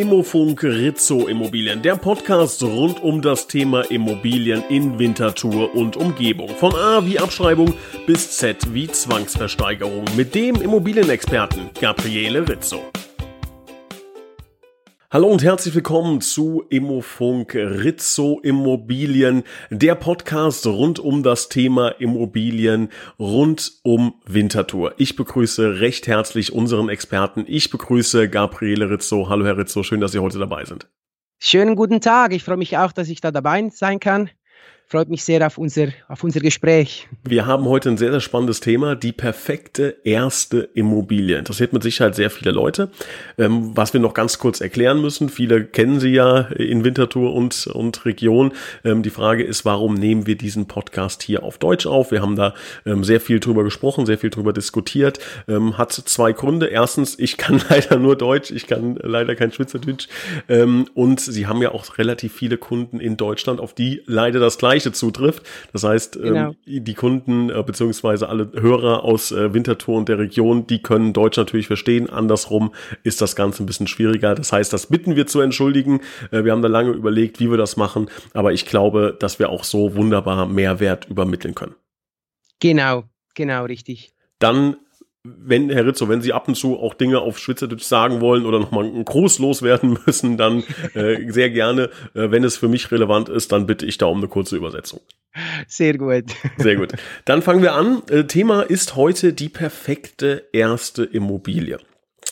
Immofunk Rizzo Immobilien, der Podcast rund um das Thema Immobilien in Winterthur und Umgebung. Von A wie Abschreibung bis Z wie Zwangsversteigerung mit dem Immobilienexperten Gabriele Rizzo. Hallo und herzlich willkommen zu Immofunk Rizzo Immobilien, der Podcast rund um das Thema Immobilien rund um Winterthur. Ich begrüße recht herzlich unseren Experten. Ich begrüße Gabriele Rizzo. Hallo Herr Rizzo, schön, dass Sie heute dabei sind. Schönen guten Tag. Ich freue mich auch, dass ich da dabei sein kann freut mich sehr auf unser, auf unser Gespräch. Wir haben heute ein sehr, sehr spannendes Thema, die perfekte erste Immobilie. Interessiert mit Sicherheit sehr viele Leute. Ähm, was wir noch ganz kurz erklären müssen, viele kennen sie ja in Winterthur und, und Region. Ähm, die Frage ist, warum nehmen wir diesen Podcast hier auf Deutsch auf? Wir haben da ähm, sehr viel drüber gesprochen, sehr viel drüber diskutiert. Ähm, hat zwei Gründe. Erstens, ich kann leider nur Deutsch, ich kann leider kein Schweizerdeutsch. Ähm, und sie haben ja auch relativ viele Kunden in Deutschland, auf die leider das gleiche Gleiche zutrifft. Das heißt, ähm, genau. ähm, die Kunden äh, beziehungsweise alle Hörer aus äh, Winterthur und der Region, die können Deutsch natürlich verstehen. Andersrum ist das Ganze ein bisschen schwieriger. Das heißt, das bitten wir zu entschuldigen. Äh, wir haben da lange überlegt, wie wir das machen, aber ich glaube, dass wir auch so wunderbar Mehrwert übermitteln können. Genau, genau, richtig. Dann wenn, Herr Rizzo, wenn Sie ab und zu auch Dinge auf Schweizerdeutsch sagen wollen oder nochmal einen Gruß loswerden müssen, dann äh, sehr gerne. Äh, wenn es für mich relevant ist, dann bitte ich da um eine kurze Übersetzung. Sehr gut. Sehr gut. Dann fangen wir an. Äh, Thema ist heute die perfekte erste Immobilie.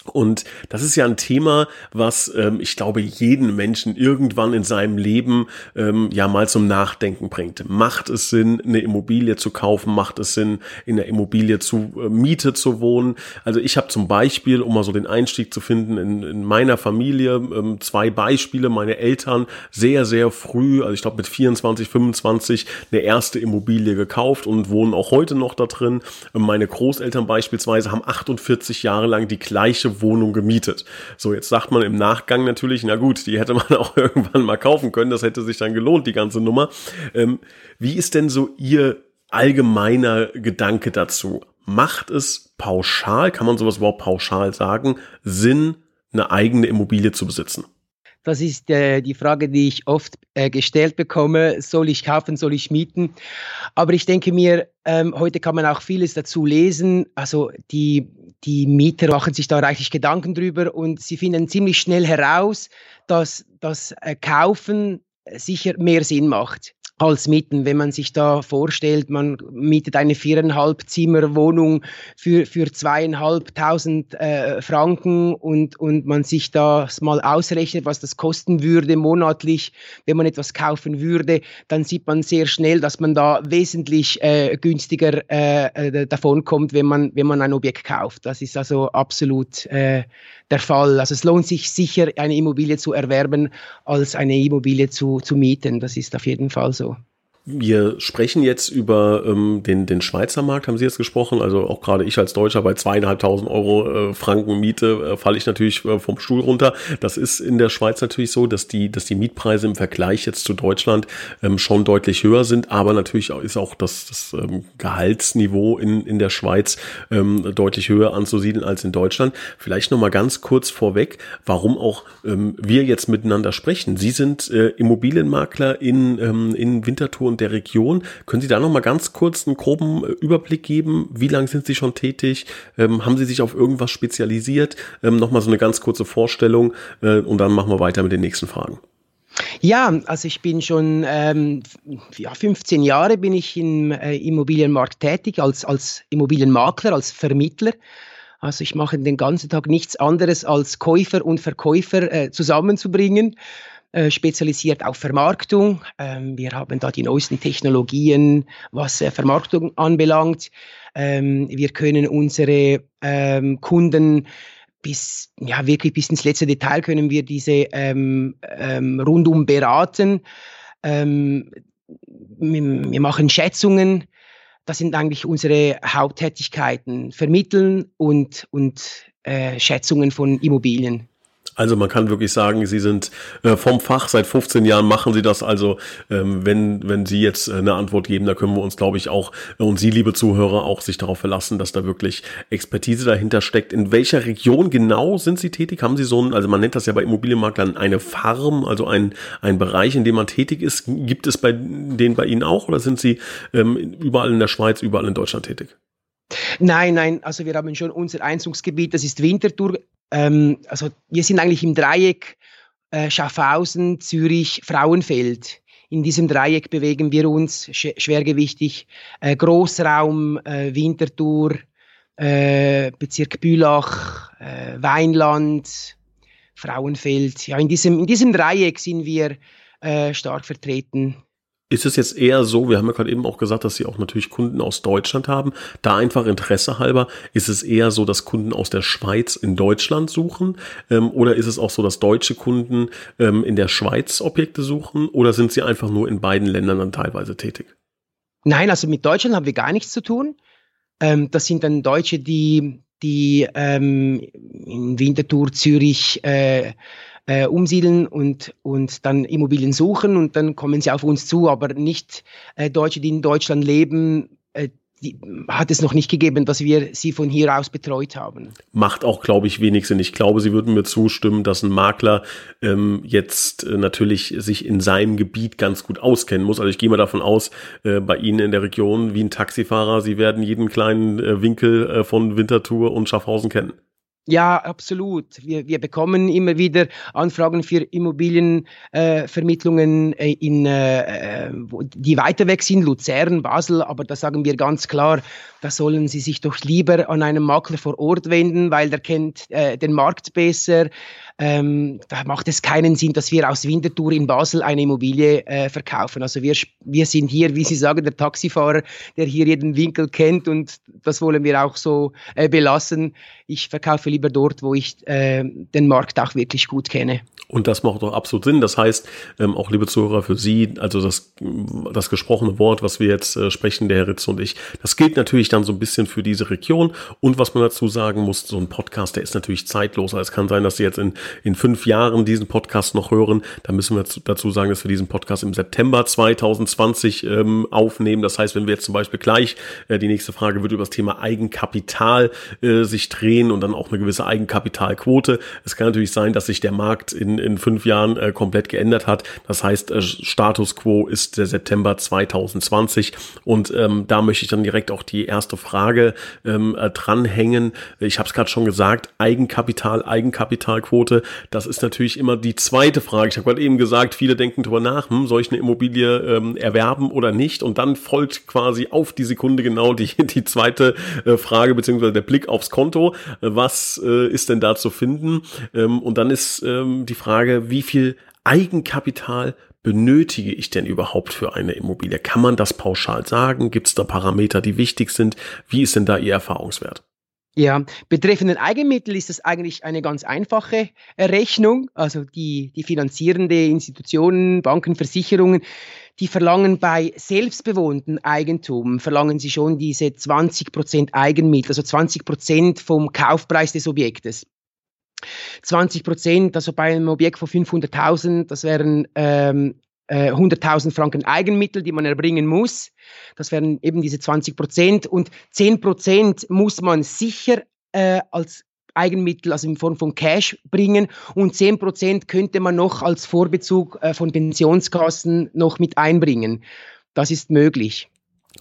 Und das ist ja ein Thema, was ähm, ich glaube jeden Menschen irgendwann in seinem Leben ähm, ja mal zum Nachdenken bringt. Macht es Sinn, eine Immobilie zu kaufen? Macht es Sinn, in der Immobilie zu äh, Miete zu wohnen? Also ich habe zum Beispiel, um mal so den Einstieg zu finden, in, in meiner Familie ähm, zwei Beispiele. Meine Eltern sehr, sehr früh, also ich glaube mit 24, 25, eine erste Immobilie gekauft und wohnen auch heute noch da drin. Meine Großeltern beispielsweise haben 48 Jahre lang die gleiche Wohnung gemietet. So, jetzt sagt man im Nachgang natürlich, na gut, die hätte man auch irgendwann mal kaufen können, das hätte sich dann gelohnt, die ganze Nummer. Ähm, wie ist denn so Ihr allgemeiner Gedanke dazu? Macht es pauschal, kann man sowas überhaupt pauschal sagen, Sinn, eine eigene Immobilie zu besitzen? Das ist äh, die Frage, die ich oft äh, gestellt bekomme. Soll ich kaufen, soll ich mieten? Aber ich denke mir, ähm, heute kann man auch vieles dazu lesen. Also die, die Mieter machen sich da reichlich Gedanken drüber und sie finden ziemlich schnell heraus, dass das äh, Kaufen sicher mehr Sinn macht als Mieten. Wenn man sich da vorstellt, man mietet eine viereinhalb Zimmer Wohnung für, für zweieinhalbtausend äh, Franken und, und man sich das mal ausrechnet, was das kosten würde monatlich, wenn man etwas kaufen würde, dann sieht man sehr schnell, dass man da wesentlich äh, günstiger äh, äh davon kommt, wenn man, wenn man ein Objekt kauft. Das ist also absolut äh, der Fall. Also es lohnt sich sicher, eine Immobilie zu erwerben, als eine Immobilie zu, zu mieten. Das ist auf jeden Fall so. Wir sprechen jetzt über ähm, den, den Schweizer Markt, haben Sie jetzt gesprochen. Also auch gerade ich als Deutscher bei zweieinhalbtausend Euro äh, Franken Miete äh, falle ich natürlich äh, vom Stuhl runter. Das ist in der Schweiz natürlich so, dass die, dass die Mietpreise im Vergleich jetzt zu Deutschland ähm, schon deutlich höher sind. Aber natürlich ist auch das, das ähm, Gehaltsniveau in, in der Schweiz ähm, deutlich höher anzusiedeln als in Deutschland. Vielleicht nochmal ganz kurz vorweg, warum auch ähm, wir jetzt miteinander sprechen. Sie sind äh, Immobilienmakler in, ähm, in Winterthur und der Region. Können Sie da noch mal ganz kurz einen groben äh, Überblick geben? Wie lange sind Sie schon tätig? Ähm, haben Sie sich auf irgendwas spezialisiert? Ähm, noch mal so eine ganz kurze Vorstellung äh, und dann machen wir weiter mit den nächsten Fragen. Ja, also ich bin schon ähm, ja, 15 Jahre bin ich im äh, Immobilienmarkt tätig als, als Immobilienmakler, als Vermittler. Also ich mache den ganzen Tag nichts anderes als Käufer und Verkäufer äh, zusammenzubringen. Äh, spezialisiert auf Vermarktung. Ähm, wir haben da die neuesten Technologien, was äh, Vermarktung anbelangt. Ähm, wir können unsere ähm, Kunden bis, ja, wirklich bis ins letzte Detail können wir diese rundum beraten. Wir, wir machen Schätzungen. Das sind eigentlich unsere Haupttätigkeiten. Vermitteln und, und äh, Schätzungen von Immobilien. Also man kann wirklich sagen, Sie sind äh, vom Fach, seit 15 Jahren machen Sie das. Also ähm, wenn, wenn Sie jetzt äh, eine Antwort geben, da können wir uns, glaube ich, auch äh, und Sie, liebe Zuhörer, auch sich darauf verlassen, dass da wirklich Expertise dahinter steckt. In welcher Region genau sind Sie tätig? Haben Sie so ein, also man nennt das ja bei Immobilienmaklern eine Farm, also ein, ein Bereich, in dem man tätig ist. Gibt es bei denen bei Ihnen auch oder sind Sie ähm, überall in der Schweiz, überall in Deutschland tätig? Nein, nein, also wir haben schon unser Einzugsgebiet, das ist Winterthur. Ähm, also wir sind eigentlich im Dreieck äh, Schaffhausen, Zürich, Frauenfeld. In diesem Dreieck bewegen wir uns sch schwergewichtig. Äh, Großraum, äh, Winterthur, äh, Bezirk Bülach, äh, Weinland, Frauenfeld. Ja, in diesem, in diesem Dreieck sind wir äh, stark vertreten. Ist es jetzt eher so, wir haben ja gerade eben auch gesagt, dass Sie auch natürlich Kunden aus Deutschland haben, da einfach Interesse halber, ist es eher so, dass Kunden aus der Schweiz in Deutschland suchen ähm, oder ist es auch so, dass deutsche Kunden ähm, in der Schweiz Objekte suchen oder sind Sie einfach nur in beiden Ländern dann teilweise tätig? Nein, also mit Deutschland haben wir gar nichts zu tun. Ähm, das sind dann Deutsche, die, die ähm, in Winterthur, Zürich, äh, äh, umsiedeln und, und dann Immobilien suchen und dann kommen sie auf uns zu, aber nicht äh, Deutsche, die in Deutschland leben, äh, die, hat es noch nicht gegeben, dass wir sie von hier aus betreut haben. Macht auch, glaube ich, wenig Sinn. Ich glaube, Sie würden mir zustimmen, dass ein Makler ähm, jetzt äh, natürlich sich in seinem Gebiet ganz gut auskennen muss. Also ich gehe mal davon aus, äh, bei Ihnen in der Region wie ein Taxifahrer, Sie werden jeden kleinen äh, Winkel äh, von Winterthur und Schaffhausen kennen. Ja, absolut. Wir, wir bekommen immer wieder Anfragen für Immobilienvermittlungen äh, in, äh, äh die weiter weg sind, Luzern, Basel, aber da sagen wir ganz klar, da sollen Sie sich doch lieber an einen Makler vor Ort wenden, weil der kennt äh, den Markt besser. Ähm, da macht es keinen Sinn, dass wir aus Winterthur in Basel eine Immobilie äh, verkaufen. Also wir, wir sind hier, wie Sie sagen, der Taxifahrer, der hier jeden Winkel kennt und das wollen wir auch so äh, belassen. Ich verkaufe lieber dort, wo ich äh, den Markt auch wirklich gut kenne. Und das macht doch absolut Sinn. Das heißt, ähm, auch liebe Zuhörer, für Sie, also das, das gesprochene Wort, was wir jetzt äh, sprechen, der Herr Ritz und ich, das gilt natürlich dann so ein bisschen für diese Region. Und was man dazu sagen muss, so ein Podcast, der ist natürlich zeitlos. Also es kann sein, dass Sie jetzt in, in fünf Jahren diesen Podcast noch hören. Da müssen wir dazu sagen, dass wir diesen Podcast im September 2020 ähm, aufnehmen. Das heißt, wenn wir jetzt zum Beispiel gleich, äh, die nächste Frage wird über das Thema Eigenkapital äh, sich drehen und dann auch eine gewisse Eigenkapitalquote. Es kann natürlich sein, dass sich der Markt in in, fünf Jahren äh, komplett geändert hat. Das heißt, äh, Status quo ist der September 2020 und ähm, da möchte ich dann direkt auch die erste Frage ähm, äh, dranhängen. Ich habe es gerade schon gesagt, Eigenkapital, Eigenkapitalquote, das ist natürlich immer die zweite Frage. Ich habe gerade eben gesagt, viele denken drüber nach, hm, soll ich eine Immobilie ähm, erwerben oder nicht? Und dann folgt quasi auf die Sekunde genau die, die zweite äh, Frage, beziehungsweise der Blick aufs Konto. Was äh, ist denn da zu finden? Ähm, und dann ist ähm, die Frage, wie viel Eigenkapital benötige ich denn überhaupt für eine Immobilie? Kann man das pauschal sagen? Gibt es da Parameter, die wichtig sind? Wie ist denn da Ihr Erfahrungswert? Ja, betreffend Eigenmittel ist das eigentlich eine ganz einfache Rechnung. Also die, die finanzierende Institutionen, Banken, Versicherungen, die verlangen bei selbstbewohntem Eigentum, verlangen sie schon diese 20% Eigenmittel, also 20% vom Kaufpreis des Objektes. 20 Prozent, also bei einem Objekt von 500.000, das wären ähm, äh, 100.000 Franken Eigenmittel, die man erbringen muss. Das wären eben diese 20 Prozent. Und 10 Prozent muss man sicher äh, als Eigenmittel, also in Form von Cash bringen. Und 10 Prozent könnte man noch als Vorbezug äh, von Pensionskassen noch mit einbringen. Das ist möglich.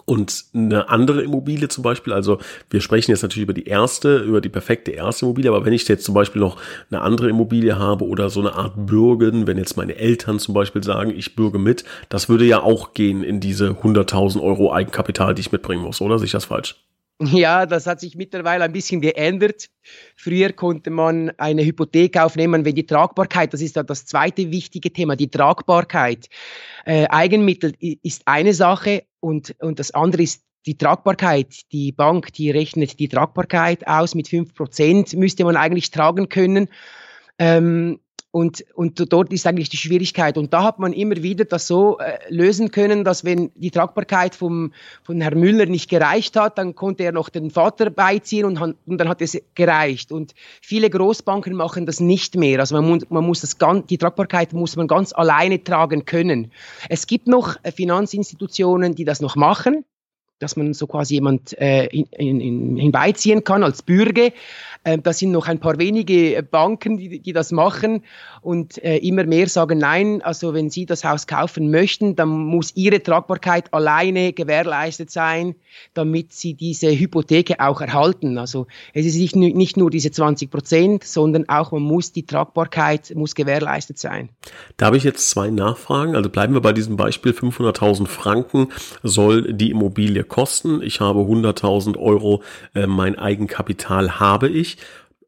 Und eine andere Immobilie zum Beispiel, also wir sprechen jetzt natürlich über die erste, über die perfekte erste Immobilie, aber wenn ich jetzt zum Beispiel noch eine andere Immobilie habe oder so eine Art Bürgen, wenn jetzt meine Eltern zum Beispiel sagen, ich bürge mit, das würde ja auch gehen in diese 100.000 Euro Eigenkapital, die ich mitbringen muss, oder? Sehe ich das falsch? Ja, das hat sich mittlerweile ein bisschen geändert. Früher konnte man eine Hypothek aufnehmen, wenn die Tragbarkeit, das ist ja das zweite wichtige Thema, die Tragbarkeit. Äh, Eigenmittel ist eine Sache und, und das andere ist die Tragbarkeit. Die Bank, die rechnet die Tragbarkeit aus mit 5%, müsste man eigentlich tragen können. Ähm, Und, und dort ist eigentlich die Schwierigkeit. Und da hat man immer wieder das so äh, lösen können, dass wenn die Tragbarkeit vom, von Herrn Müller nicht gereicht hat, dann konnte er noch den Vater beiziehen und, und dann hat es gereicht. Und viele Großbanken machen das nicht mehr. Also man, man muss das ganz, die Tragbarkeit muss man ganz alleine tragen können. Es gibt noch äh, Finanzinstitutionen, die das noch machen dass man so quasi jemand äh, in, in, hinbeiziehen kann als Bürger. Äh, das sind noch ein paar wenige Banken, die, die das machen und äh, immer mehr sagen, nein, also wenn Sie das Haus kaufen möchten, dann muss Ihre Tragbarkeit alleine gewährleistet sein, damit Sie diese Hypotheke auch erhalten. Also es ist nicht, nicht nur diese 20 Prozent, sondern auch man muss die Tragbarkeit muss gewährleistet sein. Da habe ich jetzt zwei Nachfragen. Also bleiben wir bei diesem Beispiel 500.000 Franken soll die Immobilie kosten. Ich habe 100.000 Euro, äh, mein Eigenkapital habe ich.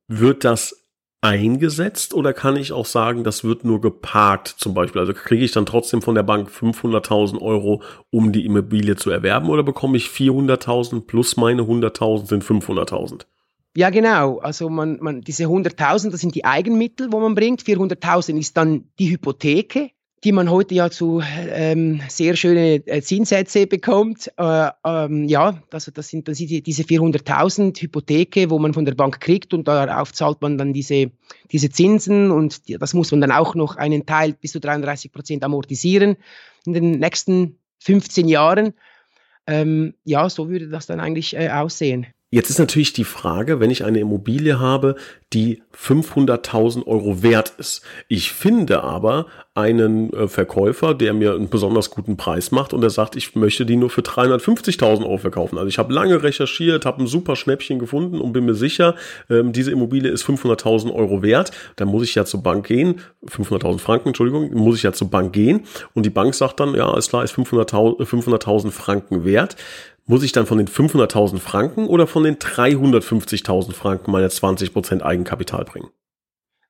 Wird das eingesetzt oder kann ich auch sagen, das wird nur geparkt zum Beispiel? Also kriege ich dann trotzdem von der Bank 500.000 Euro, um die Immobilie zu erwerben oder bekomme ich 400.000 plus meine 100.000 sind 500.000? Ja, genau. Also man, man, diese 100.000, das sind die Eigenmittel, wo man bringt. 400.000 ist dann die Hypotheke die man heute ja zu ähm, sehr schöne äh, Zinssätze bekommt. Äh, ähm, ja, also das sind, sind diese 400.000 Hypotheke, wo man von der Bank kriegt und darauf zahlt man dann diese, diese Zinsen und die, das muss man dann auch noch einen Teil bis zu 33 Prozent amortisieren in den nächsten 15 Jahren. Ähm, ja, so würde das dann eigentlich äh, aussehen. Jetzt ist natürlich die Frage, wenn ich eine Immobilie habe, die 500.000 Euro wert ist. Ich finde aber einen äh, Verkäufer, der mir einen besonders guten Preis macht und der sagt, ich möchte die nur für 350.000 Euro verkaufen. Also ich habe lange recherchiert, habe ein super Schnäppchen gefunden und bin mir sicher, ähm, diese Immobilie ist 500.000 Euro wert. Dann muss ich ja zur Bank gehen, 500.000 Franken, Entschuldigung, muss ich ja zur Bank gehen und die Bank sagt dann, ja, ist klar, ist 500.000 500 Franken wert muss ich dann von den 500.000 Franken oder von den 350.000 Franken meine 20% Eigenkapital bringen?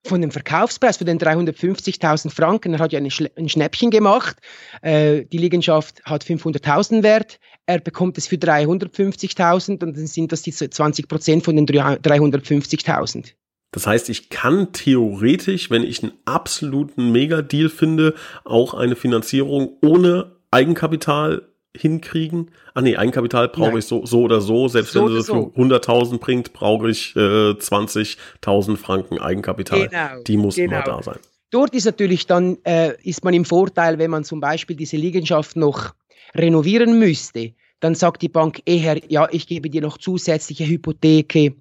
Von dem Verkaufspreis, von den 350.000 Franken, er hat ja ein Schnäppchen gemacht. Äh, die Liegenschaft hat 500.000 Wert. Er bekommt es für 350.000 und dann sind das die 20% von den 350.000. Das heißt, ich kann theoretisch, wenn ich einen absoluten Mega-Deal finde, auch eine Finanzierung ohne Eigenkapital hinkriegen. Ah nee, Eigenkapital brauche ich so, so oder so. Selbst so wenn du es so. für 100.000 bringt, brauche ich äh, 20.000 Franken Eigenkapital. Genau, Die muss genau. immer da sein. Dort ist natürlich dann, äh, ist man im Vorteil, wenn man zum Beispiel diese Liegenschaft noch renovieren müsste, dann sagt die Bank eher, ja, ich gebe dir noch zusätzliche Hypotheke,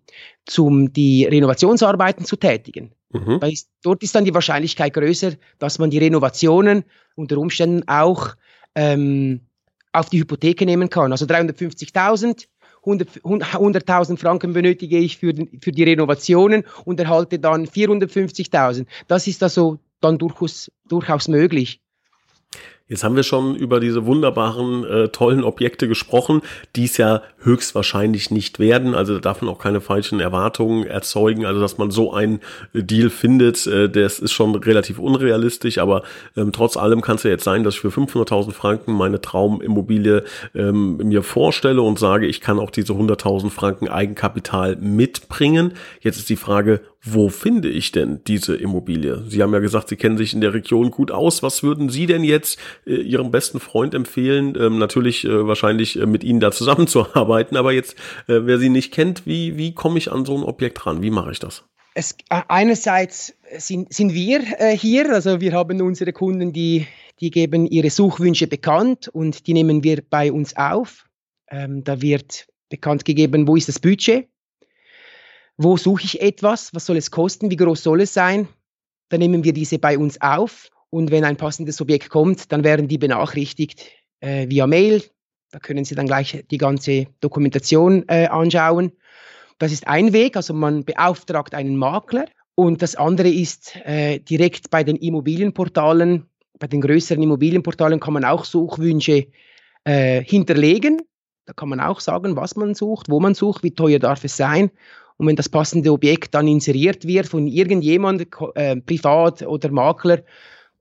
um die Renovationsarbeiten zu tätigen. Mhm. dort ist dann die Wahrscheinlichkeit größer, dass man die Renovationen unter Umständen auch ähm, auf die Hypotheke nehmen kann. Also 350.000, 100.000 Franken benötige ich für, für die Renovationen und erhalte dann 450.000. Das ist also dann durchaus, durchaus möglich. Jetzt haben wir schon über diese wunderbaren, äh, tollen Objekte gesprochen, die es ja höchstwahrscheinlich nicht werden. Also da darf man auch keine falschen Erwartungen erzeugen. Also dass man so einen Deal findet, äh, das ist schon relativ unrealistisch. Aber ähm, trotz allem kann es ja jetzt sein, dass ich für 500.000 Franken meine Traumimmobilie ähm, mir vorstelle und sage, ich kann auch diese 100.000 Franken Eigenkapital mitbringen. Jetzt ist die Frage, wo finde ich denn diese Immobilie? Sie haben ja gesagt, Sie kennen sich in der Region gut aus. Was würden Sie denn jetzt äh, Ihrem besten Freund empfehlen? Ähm, natürlich äh, wahrscheinlich äh, mit Ihnen da zusammenzuarbeiten, aber jetzt, äh, wer Sie nicht kennt, wie, wie komme ich an so ein Objekt ran? Wie mache ich das? Es, äh, einerseits sind, sind wir äh, hier, also wir haben unsere Kunden, die, die geben ihre Suchwünsche bekannt und die nehmen wir bei uns auf. Ähm, da wird bekannt gegeben, wo ist das Budget, wo suche ich etwas, was soll es kosten, wie groß soll es sein. Dann nehmen wir diese bei uns auf und wenn ein passendes Objekt kommt, dann werden die benachrichtigt äh, via Mail. Da können Sie dann gleich die ganze Dokumentation äh, anschauen. Das ist ein Weg, also man beauftragt einen Makler. Und das andere ist äh, direkt bei den Immobilienportalen, bei den größeren Immobilienportalen kann man auch Suchwünsche äh, hinterlegen. Da kann man auch sagen, was man sucht, wo man sucht, wie teuer darf es sein. Und wenn das passende Objekt dann inseriert wird von irgendjemand, äh, privat oder Makler,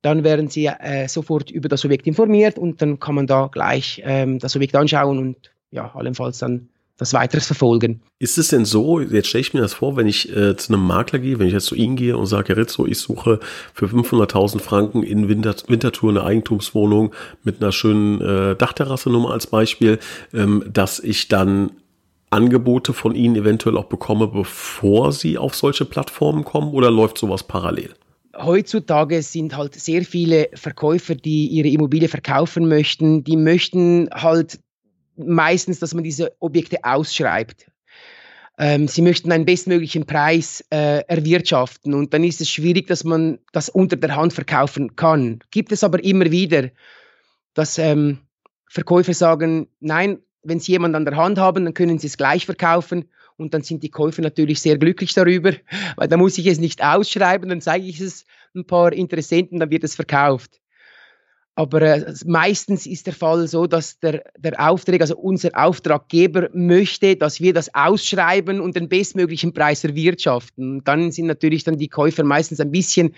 dann werden Sie äh, sofort über das Objekt informiert und dann kann man da gleich ähm, das Objekt anschauen und ja, allenfalls dann das weiteres verfolgen. Ist es denn so, jetzt stelle ich mir das vor, wenn ich äh, zu einem Makler gehe, wenn ich jetzt zu Ihnen gehe und sage, Rizzo, ich suche für 500.000 Franken in Winter, Winterthur eine Eigentumswohnung mit einer schönen äh, Dachterrasse, nur mal als Beispiel, ähm, dass ich dann Angebote von Ihnen eventuell auch bekomme, bevor Sie auf solche Plattformen kommen oder läuft sowas parallel? Heutzutage sind halt sehr viele Verkäufer, die ihre Immobilie verkaufen möchten, die möchten halt meistens, dass man diese Objekte ausschreibt. Ähm, sie möchten einen bestmöglichen Preis äh, erwirtschaften und dann ist es schwierig, dass man das unter der Hand verkaufen kann. Gibt es aber immer wieder, dass ähm, Verkäufer sagen, nein, wenn Sie jemanden an der Hand haben, dann können Sie es gleich verkaufen. Und dann sind die Käufer natürlich sehr glücklich darüber, weil da muss ich es nicht ausschreiben, dann zeige ich es ein paar Interessenten, dann wird es verkauft. Aber äh, meistens ist der Fall so, dass der, der Auftrag, also unser Auftraggeber möchte, dass wir das ausschreiben und den bestmöglichen Preis erwirtschaften. Dann sind natürlich dann die Käufer meistens ein bisschen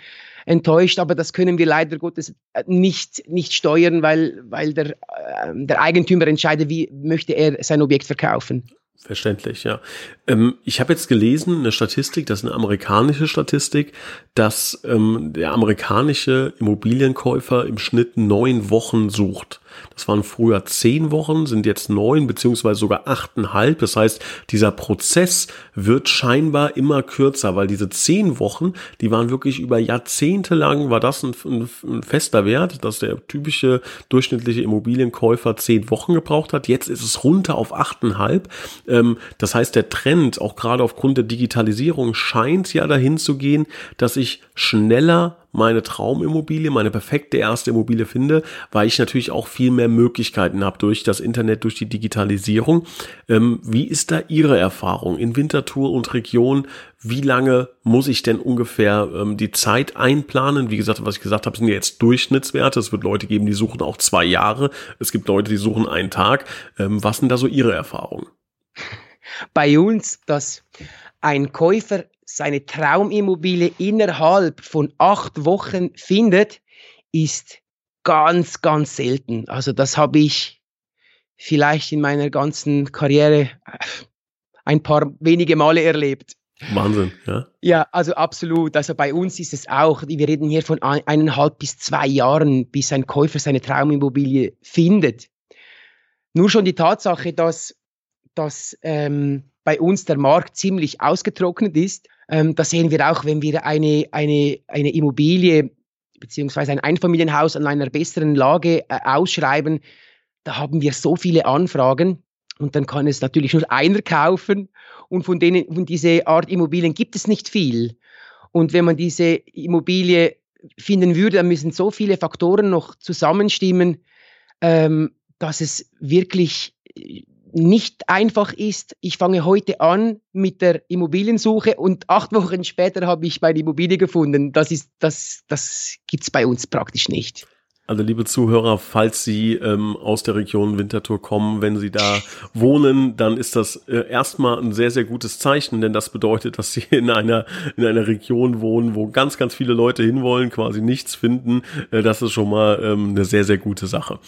enttäuscht, aber das können wir leider Gottes äh, nicht, nicht steuern, weil, weil der, äh, der Eigentümer entscheidet, wie möchte er sein Objekt verkaufen. Verständlich, ja. Ähm, ich habe jetzt gelesen, eine Statistik, das ist eine amerikanische Statistik, dass ähm, der amerikanische Immobilienkäufer im Schnitt neun Wochen sucht. Das waren früher zehn Wochen, sind jetzt neun beziehungsweise sogar achteinhalb. Das heißt, dieser Prozess wird scheinbar immer kürzer, weil diese zehn Wochen, die waren wirklich über Jahrzehnte lang, war das ein, ein, ein fester Wert, dass der typische durchschnittliche Immobilienkäufer zehn Wochen gebraucht hat. Jetzt ist es runter auf achteinhalb. Ähm, das heißt, der Trend, auch gerade aufgrund der Digitalisierung, scheint ja dahin zu gehen, dass ich schneller meine Traumimmobilie, meine perfekte erste Immobilie finde, weil ich natürlich auch viel mehr Möglichkeiten habe durch das Internet, durch die Digitalisierung. Ähm, wie ist da Ihre Erfahrung in Winterthur und Region? Wie lange muss ich denn ungefähr ähm, die Zeit einplanen? Wie gesagt, was ich gesagt habe, sind jetzt Durchschnittswerte. Es wird Leute geben, die suchen auch zwei Jahre. Es gibt Leute, die suchen einen Tag. Ähm, was sind da so Ihre Erfahrungen? Bei uns, dass ein Käufer seine Traumimmobilie innerhalb von acht Wochen findet, ist ganz, ganz selten. Also das habe ich vielleicht in meiner ganzen Karriere äh, ein paar wenige Male erlebt. Wahnsinn, ja. Ja, also absolut. Also bei uns ist es auch, wir reden hier von eineinhalb bis zwei Jahren, bis ein Käufer seine Traumimmobilie findet. Nur schon die Tatsache, dass, dass ähm, bei uns der Markt ziemlich ausgetrocknet ist, ähm, das sehen wir auch, wenn wir eine, eine, eine Immobilie beziehungsweise ein Einfamilienhaus an einer besseren Lage äh, ausschreiben. Da haben wir so viele Anfragen und dann kann es natürlich nur einer kaufen und von denen von dieser Art Immobilien gibt es nicht viel. Und wenn man diese Immobilie finden würde, dann müssen so viele Faktoren noch zusammenstimmen, ähm, dass es wirklich nicht einfach ist. Ich fange heute an mit der Immobiliensuche und acht Wochen später habe ich meine Immobilie gefunden. Das ist, das, das gibt's bei uns praktisch nicht. Also liebe Zuhörer, falls Sie ähm, aus der Region Winterthur kommen, wenn Sie da wohnen, dann ist das äh, erstmal ein sehr, sehr gutes Zeichen, denn das bedeutet, dass Sie in einer, in einer Region wohnen, wo ganz, ganz viele Leute hinwollen, quasi nichts finden. Äh, das ist schon mal ähm, eine sehr, sehr gute Sache.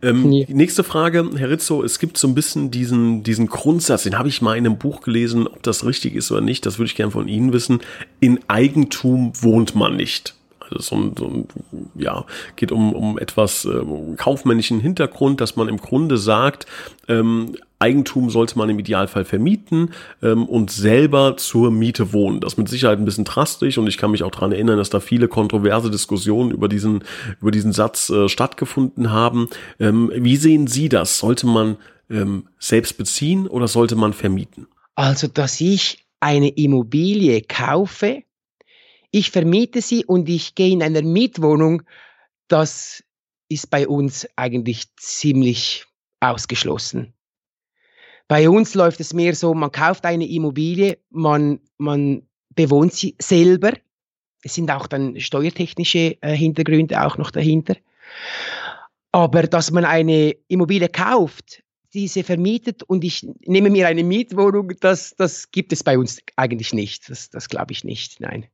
Ähm, ja. Nächste Frage, Herr Rizzo, es gibt so ein bisschen diesen, diesen Grundsatz, den habe ich mal in einem Buch gelesen, ob das richtig ist oder nicht, das würde ich gerne von Ihnen wissen. In Eigentum wohnt man nicht. Also so so ja, geht um, um etwas äh, kaufmännischen Hintergrund, dass man im Grunde sagt, ähm, Eigentum sollte man im Idealfall vermieten ähm, und selber zur Miete wohnen. Das ist mit Sicherheit ein bisschen drastisch und ich kann mich auch daran erinnern, dass da viele kontroverse Diskussionen über diesen, über diesen Satz äh, stattgefunden haben. Ähm, wie sehen Sie das? Sollte man ähm, selbst beziehen oder sollte man vermieten? Also, dass ich eine Immobilie kaufe ich vermiete sie und ich gehe in einer Mietwohnung, das ist bei uns eigentlich ziemlich ausgeschlossen. Bei uns läuft es mehr so, man kauft eine Immobilie, man, man bewohnt sie selber. Es sind auch dann steuertechnische äh, Hintergründe auch noch dahinter. Aber dass man eine Immobilie kauft, diese vermietet und ich nehme mir eine Mietwohnung, das, das gibt es bei uns eigentlich nicht. Das, das glaube ich nicht, nein.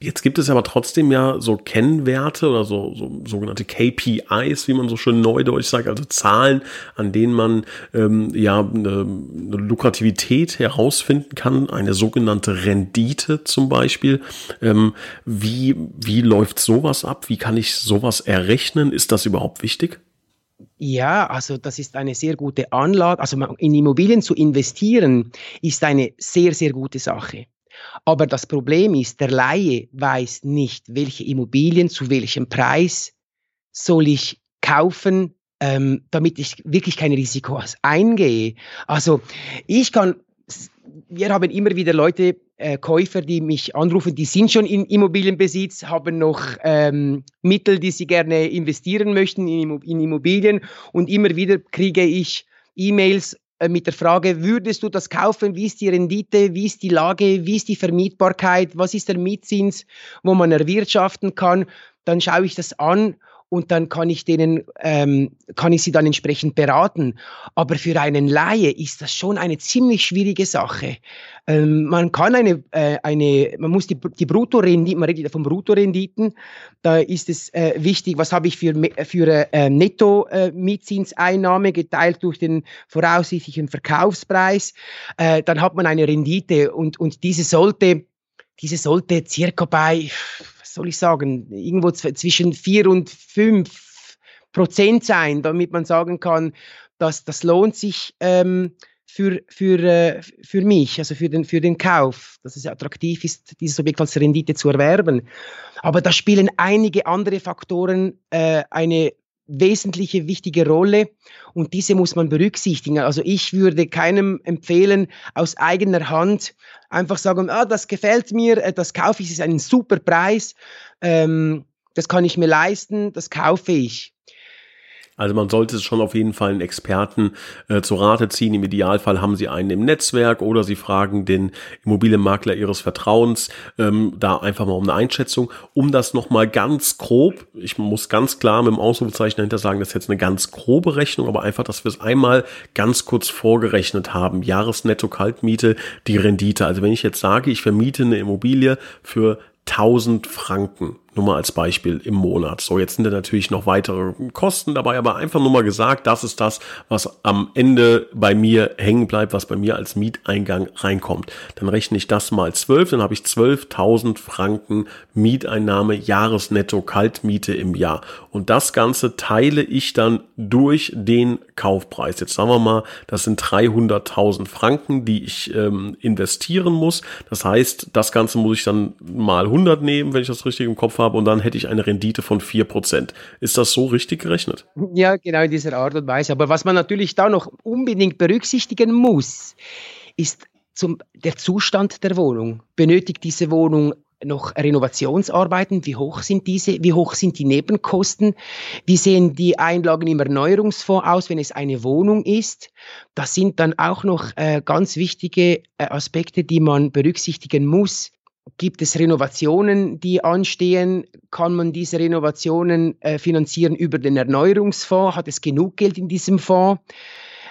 Jetzt gibt es aber trotzdem ja so Kennwerte oder so, so sogenannte KPIs, wie man so schön neudeutsch sagt, also Zahlen, an denen man ähm, ja eine, eine Lukrativität herausfinden kann, eine sogenannte Rendite zum Beispiel. Ähm, wie, wie läuft sowas ab? Wie kann ich sowas errechnen? Ist das überhaupt wichtig? Ja, also das ist eine sehr gute Anlage. Also in Immobilien zu investieren ist eine sehr, sehr gute Sache. Aber das Problem ist, der Laie weiß nicht, welche Immobilien zu welchem Preis soll ich kaufen, ähm, damit ich wirklich kein Risiko eingehe. Also ich kann, wir haben immer wieder Leute, äh, Käufer, die mich anrufen, die sind schon in Immobilienbesitz, haben noch ähm, Mittel, die sie gerne investieren möchten in, in Immobilien und immer wieder kriege ich E-Mails mit der Frage, würdest du das kaufen? Wie ist die Rendite? Wie ist die Lage? Wie ist die Vermietbarkeit? Was ist der Mietzins, wo man erwirtschaften kann? Dann schaue ich das an und dann kann ich denen, ähm, kann ich sie dann entsprechend beraten. Aber für einen Laie ist das schon eine ziemlich schwierige Sache. Ähm, man kann eine, äh, eine, man muss die, die Bruttorendite, man redet von Bruttorenditen, da ist es äh, wichtig, was habe ich für, für äh, Netto-Mietzinseinnahme geteilt durch den voraussichtlichen Verkaufspreis. Äh, dann hat man eine Rendite und, und diese sollte, diese sollte circa bei soll ich sagen, irgendwo zwischen vier und fünf Prozent sein, damit man sagen kann, dass das lohnt sich ähm, für, für, äh, für mich, also für den, für den Kauf, dass es attraktiv ist, dieses Objekt als Rendite zu erwerben. Aber da spielen einige andere Faktoren äh, eine wesentliche, wichtige Rolle und diese muss man berücksichtigen. Also ich würde keinem empfehlen, aus eigener Hand einfach sagen, ah, das gefällt mir, äh, das kaufe ich, es ist ein super Preis, ähm, das kann ich mir leisten, das kaufe ich. Also man sollte schon auf jeden Fall einen Experten äh, zu Rate ziehen. Im Idealfall haben Sie einen im Netzwerk oder Sie fragen den Immobilienmakler Ihres Vertrauens ähm, da einfach mal um eine Einschätzung. Um das nochmal ganz grob, ich muss ganz klar mit dem Ausrufezeichen dahinter sagen, das ist jetzt eine ganz grobe Rechnung, aber einfach, dass wir es einmal ganz kurz vorgerechnet haben. Jahresnetto-Kaltmiete, die Rendite. Also wenn ich jetzt sage, ich vermiete eine Immobilie für 1000 Franken nur mal als Beispiel im Monat. So, jetzt sind da natürlich noch weitere Kosten dabei, aber einfach nur mal gesagt, das ist das, was am Ende bei mir hängen bleibt, was bei mir als Mieteingang reinkommt. Dann rechne ich das mal 12, dann habe ich 12.000 Franken Mieteinnahme, Jahresnetto Kaltmiete im Jahr. Und das Ganze teile ich dann durch den Kaufpreis. Jetzt sagen wir mal, das sind 300.000 Franken, die ich ähm, investieren muss. Das heißt, das Ganze muss ich dann mal 100 nehmen, wenn ich das richtig im Kopf habe und dann hätte ich eine Rendite von 4%. Ist das so richtig gerechnet? Ja, genau in dieser Art und Weise. Aber was man natürlich da noch unbedingt berücksichtigen muss, ist zum, der Zustand der Wohnung. Benötigt diese Wohnung noch Renovationsarbeiten? Wie hoch sind diese? Wie hoch sind die Nebenkosten? Wie sehen die Einlagen im Erneuerungsfonds aus, wenn es eine Wohnung ist? Das sind dann auch noch äh, ganz wichtige äh, Aspekte, die man berücksichtigen muss. Gibt es Renovationen, die anstehen? Kann man diese Renovationen äh, finanzieren über den Erneuerungsfonds? Hat es genug Geld in diesem Fonds?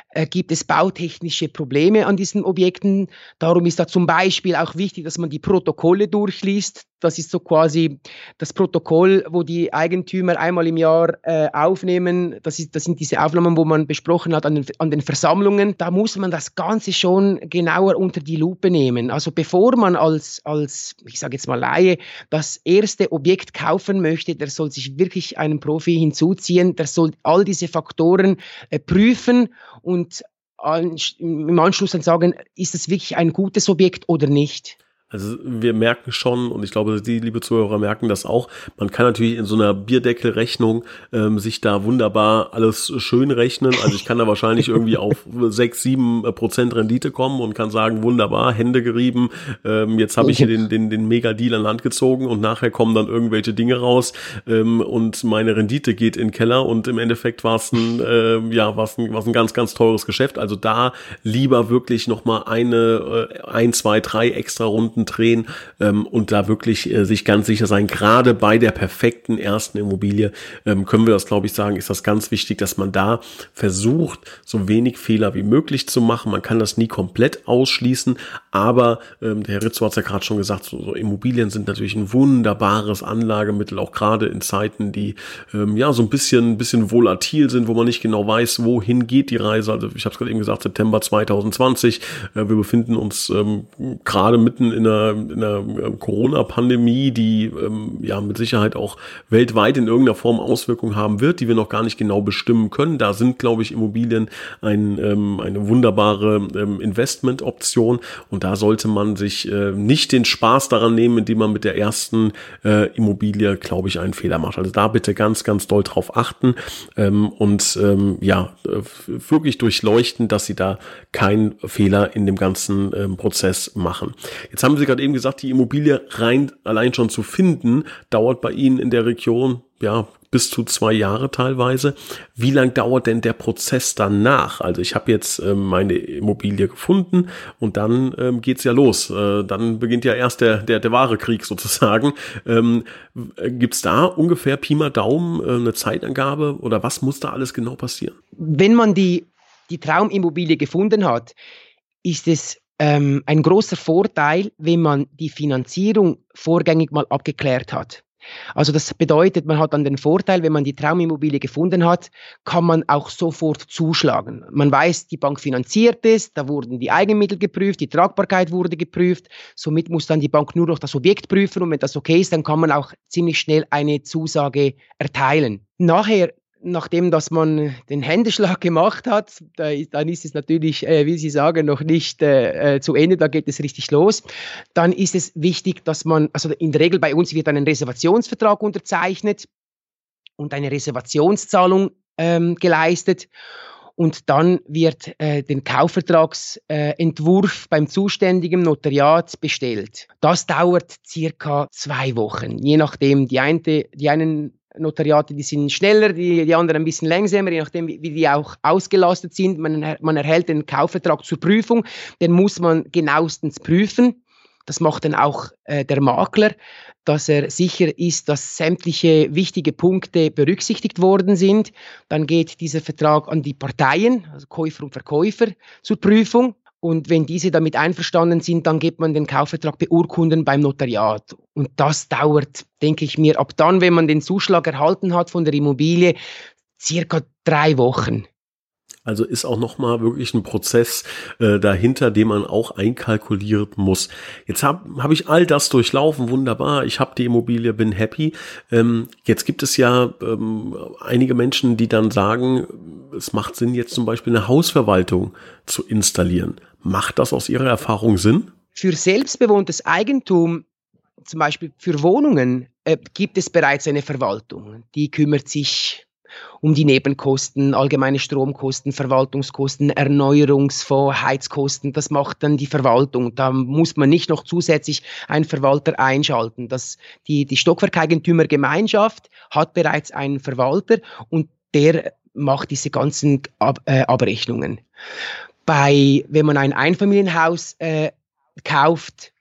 Äh, gibt es bautechnische Probleme an diesen Objekten? Darum ist da zum Beispiel auch wichtig, dass man die Protokolle durchliest das ist so quasi das Protokoll, wo die Eigentümer einmal im Jahr äh, aufnehmen. Das, ist, das sind diese Aufnahmen, wo man besprochen hat an den, an den Versammlungen. Da muss man das Ganze schon genauer unter die Lupe nehmen. Also bevor man als, als ich sage jetzt mal Laie, das erste Objekt kaufen möchte, der soll sich wirklich einen Profi hinzuziehen. Der soll all diese Faktoren äh, prüfen und an, im Anschluss dann sagen, ist das wirklich ein gutes Objekt oder nicht. Also wir merken schon, und ich glaube, die liebe Zuhörer merken das auch, man kann natürlich in so einer Bierdeckelrechnung ähm, sich da wunderbar alles schön rechnen. Also ich kann da wahrscheinlich irgendwie auf sechs, sieben Prozent Rendite kommen und kann sagen, wunderbar, Hände gerieben, ähm, jetzt habe ich hier den, den, den Mega-Deal an Land gezogen und nachher kommen dann irgendwelche Dinge raus ähm, und meine Rendite geht in den Keller und im Endeffekt war es ein, äh, ja, war's ein, war's ein ganz, ganz teures Geschäft. Also da lieber wirklich nochmal eine, äh, ein, zwei, drei extra Runden Runden drehen ähm, und da wirklich äh, sich ganz sicher sein. Gerade bei der perfekten ersten Immobilie ähm, können wir das, glaube ich, sagen, ist das ganz wichtig, dass man da versucht, so wenig Fehler wie möglich zu machen. Man kann das nie komplett ausschließen, aber ähm, der Herr Rizzo hat es ja gerade schon gesagt, so, so Immobilien sind natürlich ein wunderbares Anlagemittel, auch gerade in Zeiten, die ähm, ja so ein bisschen, bisschen volatil sind, wo man nicht genau weiß, wohin geht die Reise. Also ich habe es gerade eben gesagt, September 2020. Äh, wir befinden uns ähm, gerade mitten in einer, in einer äh, Corona-Pandemie, die ähm, ja mit Sicherheit auch weltweit in irgendeiner Form Auswirkungen haben wird, die wir noch gar nicht genau bestimmen können. Da sind, glaube ich, Immobilien ein, ähm, eine wunderbare ähm, Investmentoption und da sollte man sich äh, nicht den Spaß daran nehmen, indem man mit der ersten äh, Immobilie, glaube ich, einen Fehler macht. Also da bitte ganz, ganz doll drauf achten ähm, und ähm, ja, äh, wirklich durchleuchten, dass sie da keinen Fehler in dem ganzen ähm, Prozess machen. Jetzt haben Sie gerade eben gesagt, die Immobilie rein allein schon zu finden, dauert bei Ihnen in der Region ja bis zu zwei Jahre teilweise. Wie lang dauert denn der Prozess danach? Also ich habe jetzt ähm, meine Immobilie gefunden und dann ähm, geht's ja los. Äh, dann beginnt ja erst der, der, der wahre Krieg sozusagen. Ähm, gibt's da ungefähr Pi mal Daumen äh, eine Zeitangabe oder was muss da alles genau passieren? Wenn man die, die Traumimmobilie gefunden hat, ist es ähm, ein großer Vorteil, wenn man die Finanzierung vorgängig mal abgeklärt hat. Also das bedeutet, man hat dann den Vorteil, wenn man die Traumimmobilie gefunden hat, kann man auch sofort zuschlagen. Man weiß, die Bank finanziert es, da wurden die Eigenmittel geprüft, die Tragbarkeit wurde geprüft, somit muss dann die Bank nur noch das Objekt prüfen und wenn das okay ist, dann kann man auch ziemlich schnell eine Zusage erteilen. Nachher nachdem dass man den Händeschlag gemacht hat, da dann ist es natürlich, äh, wie Sie sagen, noch nicht äh, äh, zu Ende, da geht es richtig los. Dann ist es wichtig, dass man, also in der Regel bei uns wird ein Reservationsvertrag unterzeichnet und eine Reservationszahlung ähm, geleistet. Und dann wird äh, den Kaufvertragsentwurf äh, beim zuständigen Notariat bestellt. Das dauert circa zwei Wochen, je nachdem. Die, eine, die einen Notariate, die sind schneller, die, die anderen ein bisschen langsamer, je nachdem, wie, wie die auch ausgelastet sind. Man, man erhält den Kaufvertrag zur Prüfung, den muss man genauestens prüfen. Das macht dann auch äh, der Makler, dass er sicher ist, dass sämtliche wichtige Punkte berücksichtigt worden sind. Dann geht dieser Vertrag an die Parteien, also Käufer und Verkäufer, zur Prüfung. Und wenn diese damit einverstanden sind, dann gibt man den Kaufvertrag beurkunden beim Notariat. Und das dauert, denke ich mir, ab dann, wenn man den Zuschlag erhalten hat von der Immobilie, circa drei Wochen. Also ist auch nochmal wirklich ein Prozess äh, dahinter, den man auch einkalkulieren muss. Jetzt habe hab ich all das durchlaufen, wunderbar. Ich habe die Immobilie, bin happy. Ähm, jetzt gibt es ja ähm, einige Menschen, die dann sagen, es macht Sinn, jetzt zum Beispiel eine Hausverwaltung zu installieren. Macht das aus Ihrer Erfahrung Sinn? Für selbstbewohntes Eigentum zum Beispiel für Wohnungen äh, gibt es bereits eine Verwaltung, die kümmert sich um die Nebenkosten, allgemeine Stromkosten, Verwaltungskosten, Erneuerungsfonds, Heizkosten. Das macht dann die Verwaltung. Da muss man nicht noch zusätzlich einen Verwalter einschalten. Das, die, die Stockwerkeigentümergemeinschaft hat bereits einen Verwalter und der macht diese ganzen Ab äh, Abrechnungen. Bei, wenn man ein Einfamilienhaus äh, kauft,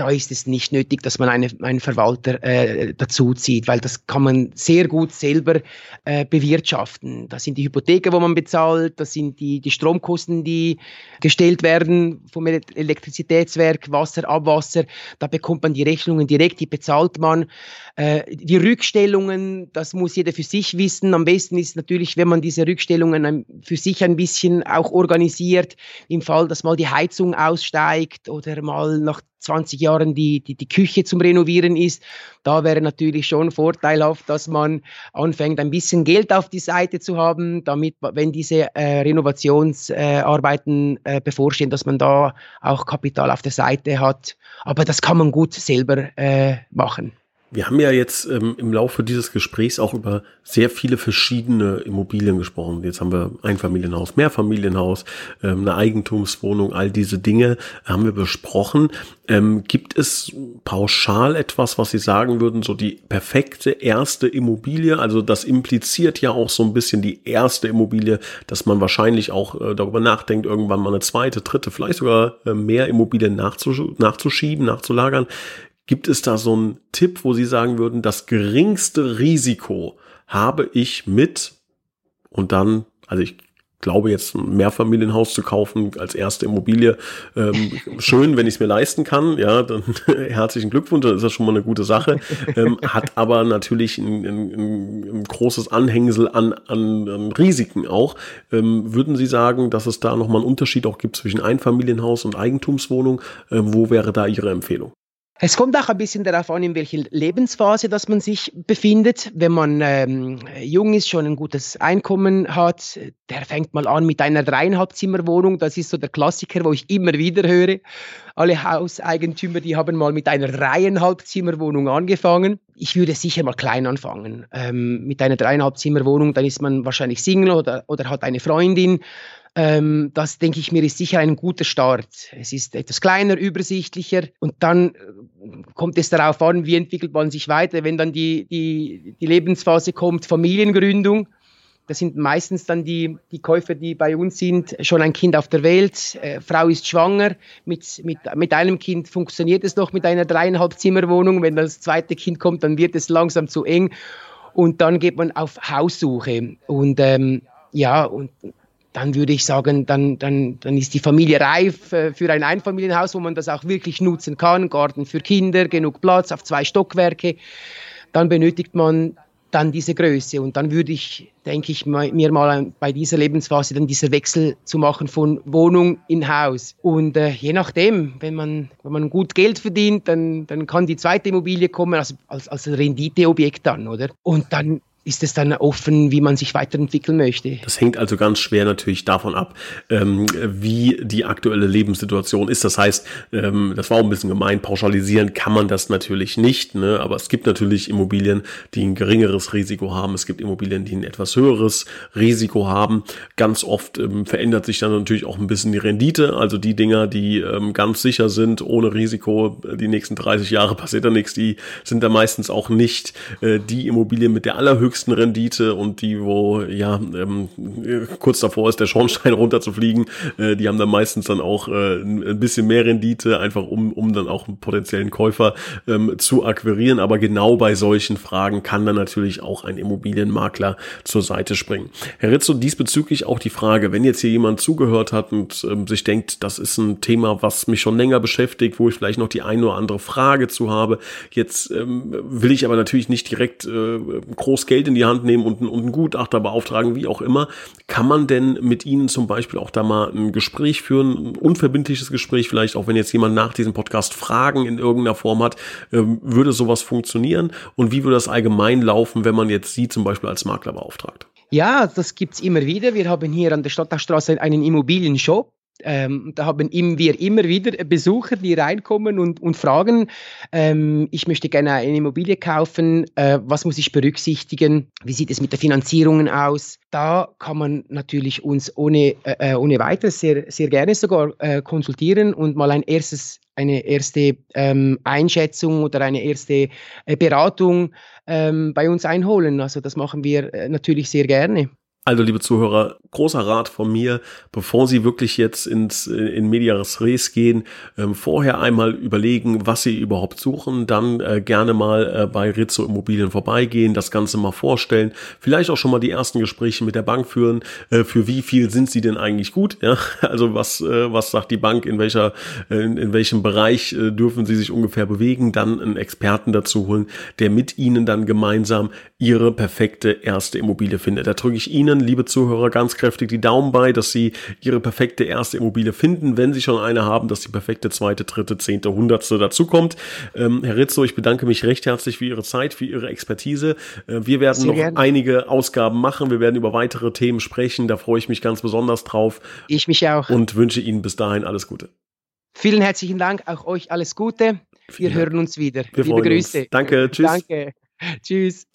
da ist es nicht nötig, dass man eine, einen Verwalter äh, dazu zieht, weil das kann man sehr gut selber äh, bewirtschaften. Das sind die Hypotheken, wo man bezahlt, das sind die, die Stromkosten, die gestellt werden vom Elektrizitätswerk, Wasser, Abwasser. Da bekommt man die Rechnungen direkt, die bezahlt man. Äh, die Rückstellungen, das muss jeder für sich wissen. Am besten ist natürlich, wenn man diese Rückstellungen für sich ein bisschen auch organisiert, im Fall, dass mal die Heizung aussteigt oder mal nach 20 Jahren die, die, die Küche zum Renovieren ist. Da wäre natürlich schon vorteilhaft, dass man anfängt, ein bisschen Geld auf die Seite zu haben, damit, wenn diese äh, Renovationsarbeiten äh, äh, bevorstehen, dass man da auch Kapital auf der Seite hat. Aber das kann man gut selber äh, machen. Wir haben ja jetzt ähm, im Laufe dieses Gesprächs auch über sehr viele verschiedene Immobilien gesprochen. Jetzt haben wir Einfamilienhaus, Mehrfamilienhaus, ähm, eine Eigentumswohnung, all diese Dinge haben wir besprochen. Ähm, gibt es pauschal etwas, was Sie sagen würden, so die perfekte erste Immobilie? Also das impliziert ja auch so ein bisschen die erste Immobilie, dass man wahrscheinlich auch äh, darüber nachdenkt, irgendwann mal eine zweite, dritte, vielleicht sogar äh, mehr Immobilien nachzusch nachzuschieben, nachzulagern. Gibt es da so einen Tipp, wo Sie sagen würden, das geringste Risiko habe ich mit und dann, also ich glaube jetzt ein Mehrfamilienhaus zu kaufen als erste Immobilie, ähm, schön, wenn ich es mir leisten kann, ja, dann herzlichen Glückwunsch, dann ist das schon mal eine gute Sache, ähm, hat aber natürlich ein, ein, ein großes Anhängsel an, an, an Risiken auch. Ähm, würden Sie sagen, dass es da nochmal einen Unterschied auch gibt zwischen Einfamilienhaus und Eigentumswohnung? Ähm, wo wäre da Ihre Empfehlung? Es kommt auch ein bisschen darauf an, in welcher Lebensphase dass man sich befindet. Wenn man ähm, jung ist, schon ein gutes Einkommen hat, der fängt mal an mit einer dreieinhalb Zimmerwohnung. Das ist so der Klassiker, wo ich immer wieder höre. Alle Hauseigentümer, die haben mal mit einer dreieinhalb Zimmerwohnung angefangen. Ich würde sicher mal klein anfangen. Ähm, mit einer dreieinhalb Zimmerwohnung, dann ist man wahrscheinlich Single oder, oder hat eine Freundin. Ähm, das denke ich mir ist sicher ein guter Start. Es ist etwas kleiner, übersichtlicher und dann äh, kommt es darauf an, wie entwickelt man sich weiter. Wenn dann die, die, die Lebensphase kommt, Familiengründung, das sind meistens dann die, die Käufer, die bei uns sind, schon ein Kind auf der Welt, äh, Frau ist schwanger, mit, mit, mit einem Kind funktioniert es noch mit einer dreieinhalb Zimmerwohnung. Wenn das zweite Kind kommt, dann wird es langsam zu eng und dann geht man auf Haussuche. Und ähm, ja, und dann würde ich sagen, dann, dann, dann ist die Familie reif äh, für ein Einfamilienhaus, wo man das auch wirklich nutzen kann. Garten für Kinder, genug Platz auf zwei Stockwerke. Dann benötigt man dann diese Größe. Und dann würde ich, denke ich, mir mal bei dieser Lebensphase dann dieser Wechsel zu machen von Wohnung in Haus. Und äh, je nachdem, wenn man, wenn man gut Geld verdient, dann, dann kann die zweite Immobilie kommen als, als, als Renditeobjekt dann, oder? Und dann ist es dann offen, wie man sich weiterentwickeln möchte. Das hängt also ganz schwer natürlich davon ab, ähm, wie die aktuelle Lebenssituation ist. Das heißt, ähm, das war auch ein bisschen gemein, pauschalisieren kann man das natürlich nicht, ne? aber es gibt natürlich Immobilien, die ein geringeres Risiko haben. Es gibt Immobilien, die ein etwas höheres Risiko haben. Ganz oft ähm, verändert sich dann natürlich auch ein bisschen die Rendite. Also die Dinger, die ähm, ganz sicher sind, ohne Risiko, die nächsten 30 Jahre passiert da nichts, die sind da meistens auch nicht äh, die Immobilien mit der allerhöchsten höchsten Rendite und die, wo ja ähm, kurz davor ist, der Schornstein runterzufliegen, äh, die haben dann meistens dann auch äh, ein bisschen mehr Rendite, einfach um, um dann auch einen potenziellen Käufer ähm, zu akquirieren. Aber genau bei solchen Fragen kann dann natürlich auch ein Immobilienmakler zur Seite springen. Herr Rizzo, diesbezüglich auch die Frage, wenn jetzt hier jemand zugehört hat und ähm, sich denkt, das ist ein Thema, was mich schon länger beschäftigt, wo ich vielleicht noch die eine oder andere Frage zu habe. Jetzt ähm, will ich aber natürlich nicht direkt äh, groß Geld Geld in die Hand nehmen und, und einen Gutachter beauftragen, wie auch immer. Kann man denn mit Ihnen zum Beispiel auch da mal ein Gespräch führen, ein unverbindliches Gespräch, vielleicht auch wenn jetzt jemand nach diesem Podcast Fragen in irgendeiner Form hat, ähm, würde sowas funktionieren? Und wie würde das allgemein laufen, wenn man jetzt Sie zum Beispiel als Makler beauftragt? Ja, das gibt es immer wieder. Wir haben hier an der Stadtstraße einen Immobilienshop ähm, da haben wir immer wieder Besucher, die reinkommen und, und fragen, ähm, ich möchte gerne eine Immobilie kaufen, äh, was muss ich berücksichtigen, wie sieht es mit der Finanzierung aus. Da kann man natürlich uns ohne, äh, äh, ohne weiteres sehr, sehr gerne sogar äh, konsultieren und mal ein erstes eine erste ähm, Einschätzung oder eine erste äh, Beratung ähm, bei uns einholen. Also das machen wir äh, natürlich sehr gerne. Also, liebe Zuhörer, großer Rat von mir, bevor Sie wirklich jetzt ins, äh, in Medias Res gehen, ähm, vorher einmal überlegen, was Sie überhaupt suchen, dann äh, gerne mal äh, bei Rizzo Immobilien vorbeigehen, das Ganze mal vorstellen, vielleicht auch schon mal die ersten Gespräche mit der Bank führen, äh, für wie viel sind Sie denn eigentlich gut, ja, also was, äh, was sagt die Bank, in welcher, äh, in, in welchem Bereich dürfen Sie sich ungefähr bewegen, dann einen Experten dazu holen, der mit Ihnen dann gemeinsam Ihre perfekte erste Immobilie findet. Da drücke ich Ihnen liebe Zuhörer, ganz kräftig die Daumen bei, dass Sie Ihre perfekte erste Immobilie finden, wenn Sie schon eine haben, dass die perfekte zweite, dritte, zehnte, hundertste dazukommt. Ähm, Herr Rizzo, ich bedanke mich recht herzlich für Ihre Zeit, für Ihre Expertise. Äh, wir werden Sehr noch gern. einige Ausgaben machen. Wir werden über weitere Themen sprechen. Da freue ich mich ganz besonders drauf. Ich mich auch. Und wünsche Ihnen bis dahin alles Gute. Vielen herzlichen Dank, auch euch alles Gute. Wir hören uns wieder. Wir Liebe Grüße. Uns. Danke. Tschüss. Danke. Tschüss.